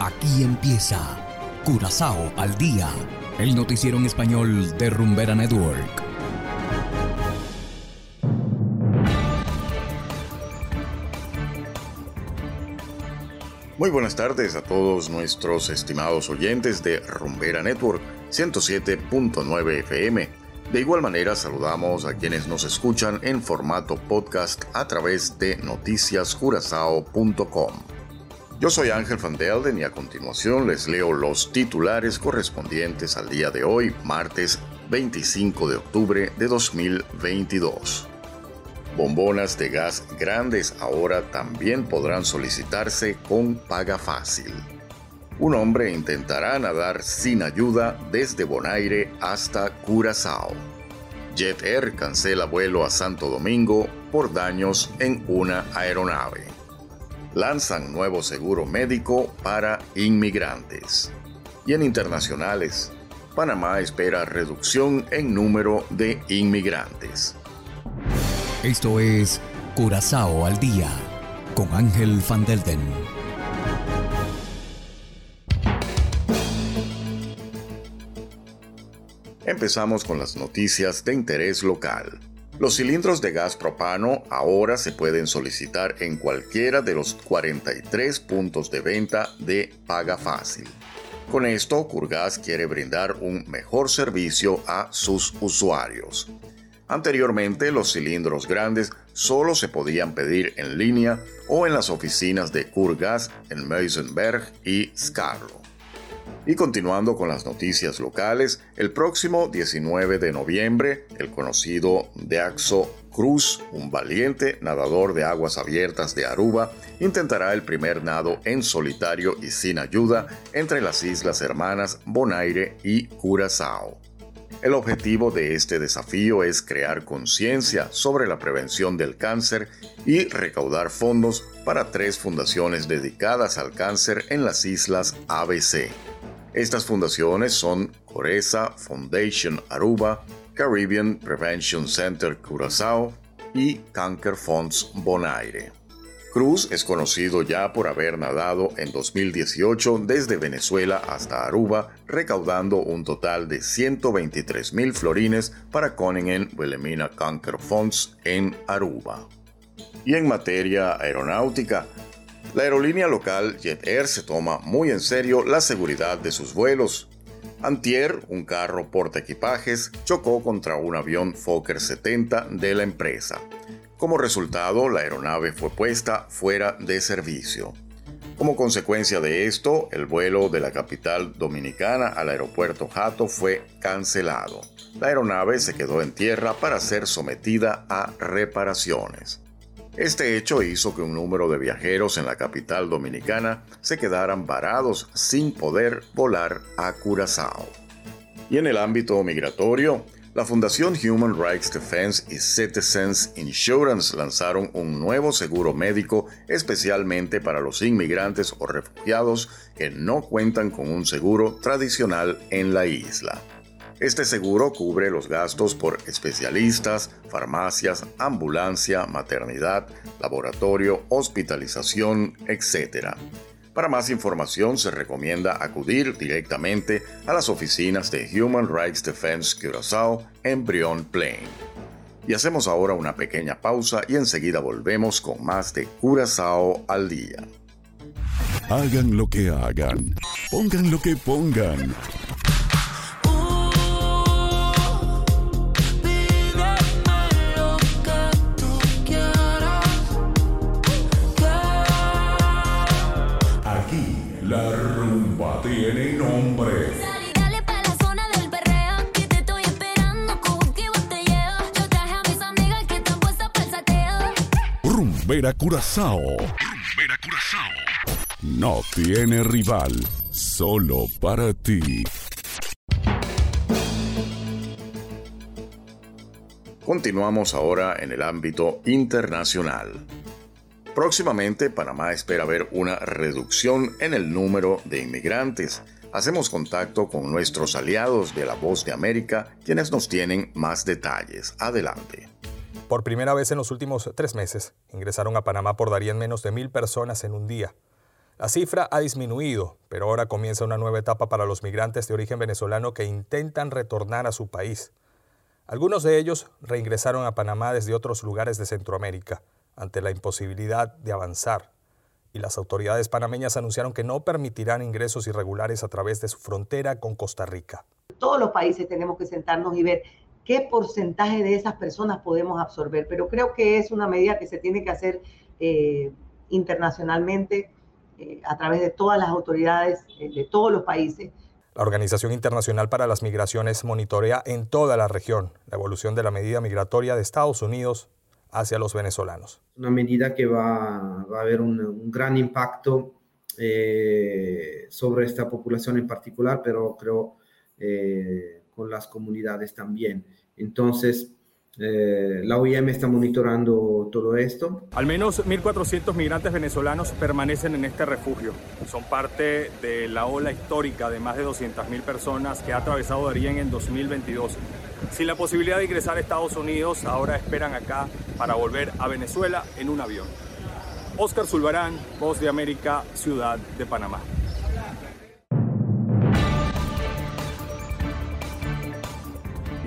Aquí empieza Curazao al día, el noticiero en español de Rumbera Network. Muy buenas tardes a todos nuestros estimados oyentes de Rumbera Network 107.9 FM. De igual manera saludamos a quienes nos escuchan en formato podcast a través de noticiascurazao.com. Yo soy Ángel Van Delden y a continuación les leo los titulares correspondientes al día de hoy, martes 25 de octubre de 2022. Bombonas de gas grandes ahora también podrán solicitarse con paga fácil. Un hombre intentará nadar sin ayuda desde Bonaire hasta Curazao. Jet Air cancela vuelo a Santo Domingo por daños en una aeronave lanzan nuevo seguro médico para inmigrantes. Y en internacionales, Panamá espera reducción en número de inmigrantes. Esto es Curazao al día con Ángel Van Delden. Empezamos con las noticias de interés local. Los cilindros de gas propano ahora se pueden solicitar en cualquiera de los 43 puntos de venta de Paga Fácil. Con esto, Curgas quiere brindar un mejor servicio a sus usuarios. Anteriormente, los cilindros grandes solo se podían pedir en línea o en las oficinas de Curgas en Meisenberg y Scarlo. Y continuando con las noticias locales, el próximo 19 de noviembre, el conocido Deaxo Cruz, un valiente nadador de aguas abiertas de Aruba, intentará el primer nado en solitario y sin ayuda entre las islas hermanas Bonaire y Curazao. El objetivo de este desafío es crear conciencia sobre la prevención del cáncer y recaudar fondos para tres fundaciones dedicadas al cáncer en las islas ABC. Estas fundaciones son Coreza Foundation Aruba, Caribbean Prevention Center Curazao y Cancer Funds Bonaire. Cruz es conocido ya por haber nadado en 2018 desde Venezuela hasta Aruba, recaudando un total de 123 mil florines para Coningen Wilhelmina Cancer Funds en Aruba. Y en materia aeronáutica, la aerolínea local Jet Air se toma muy en serio la seguridad de sus vuelos. Antier, un carro porta equipajes chocó contra un avión Fokker 70 de la empresa. Como resultado, la aeronave fue puesta fuera de servicio. Como consecuencia de esto, el vuelo de la capital dominicana al aeropuerto Jato fue cancelado. La aeronave se quedó en tierra para ser sometida a reparaciones. Este hecho hizo que un número de viajeros en la capital dominicana se quedaran varados sin poder volar a Curazao. Y en el ámbito migratorio, la Fundación Human Rights Defense y Citizens Insurance lanzaron un nuevo seguro médico especialmente para los inmigrantes o refugiados que no cuentan con un seguro tradicional en la isla. Este seguro cubre los gastos por especialistas, farmacias, ambulancia, maternidad, laboratorio, hospitalización, etc. Para más información se recomienda acudir directamente a las oficinas de Human Rights Defense Curaçao en Brion Plain. Y hacemos ahora una pequeña pausa y enseguida volvemos con más de Curazao al día. Hagan lo que hagan, pongan lo que pongan. Rumbera Curazao. Rumbera Curazao. No tiene rival, solo para ti. Continuamos ahora en el ámbito internacional. Próximamente, Panamá espera ver una reducción en el número de inmigrantes. Hacemos contacto con nuestros aliados de La Voz de América, quienes nos tienen más detalles. Adelante. Por primera vez en los últimos tres meses, ingresaron a Panamá por darían menos de mil personas en un día. La cifra ha disminuido, pero ahora comienza una nueva etapa para los migrantes de origen venezolano que intentan retornar a su país. Algunos de ellos reingresaron a Panamá desde otros lugares de Centroamérica, ante la imposibilidad de avanzar, y las autoridades panameñas anunciaron que no permitirán ingresos irregulares a través de su frontera con Costa Rica. Todos los países tenemos que sentarnos y ver qué porcentaje de esas personas podemos absorber, pero creo que es una medida que se tiene que hacer eh, internacionalmente eh, a través de todas las autoridades eh, de todos los países. La Organización Internacional para las Migraciones monitorea en toda la región la evolución de la medida migratoria de Estados Unidos hacia los venezolanos. Una medida que va, va a haber un, un gran impacto eh, sobre esta población en particular, pero creo eh, con las comunidades también. Entonces, eh, la OIM está monitorando todo esto. Al menos 1.400 migrantes venezolanos permanecen en este refugio. Son parte de la ola histórica de más de 200.000 personas que ha atravesado Darien en 2022. Sin la posibilidad de ingresar a Estados Unidos, ahora esperan acá para volver a Venezuela en un avión. Oscar Zulbarán, Voz de América, Ciudad de Panamá.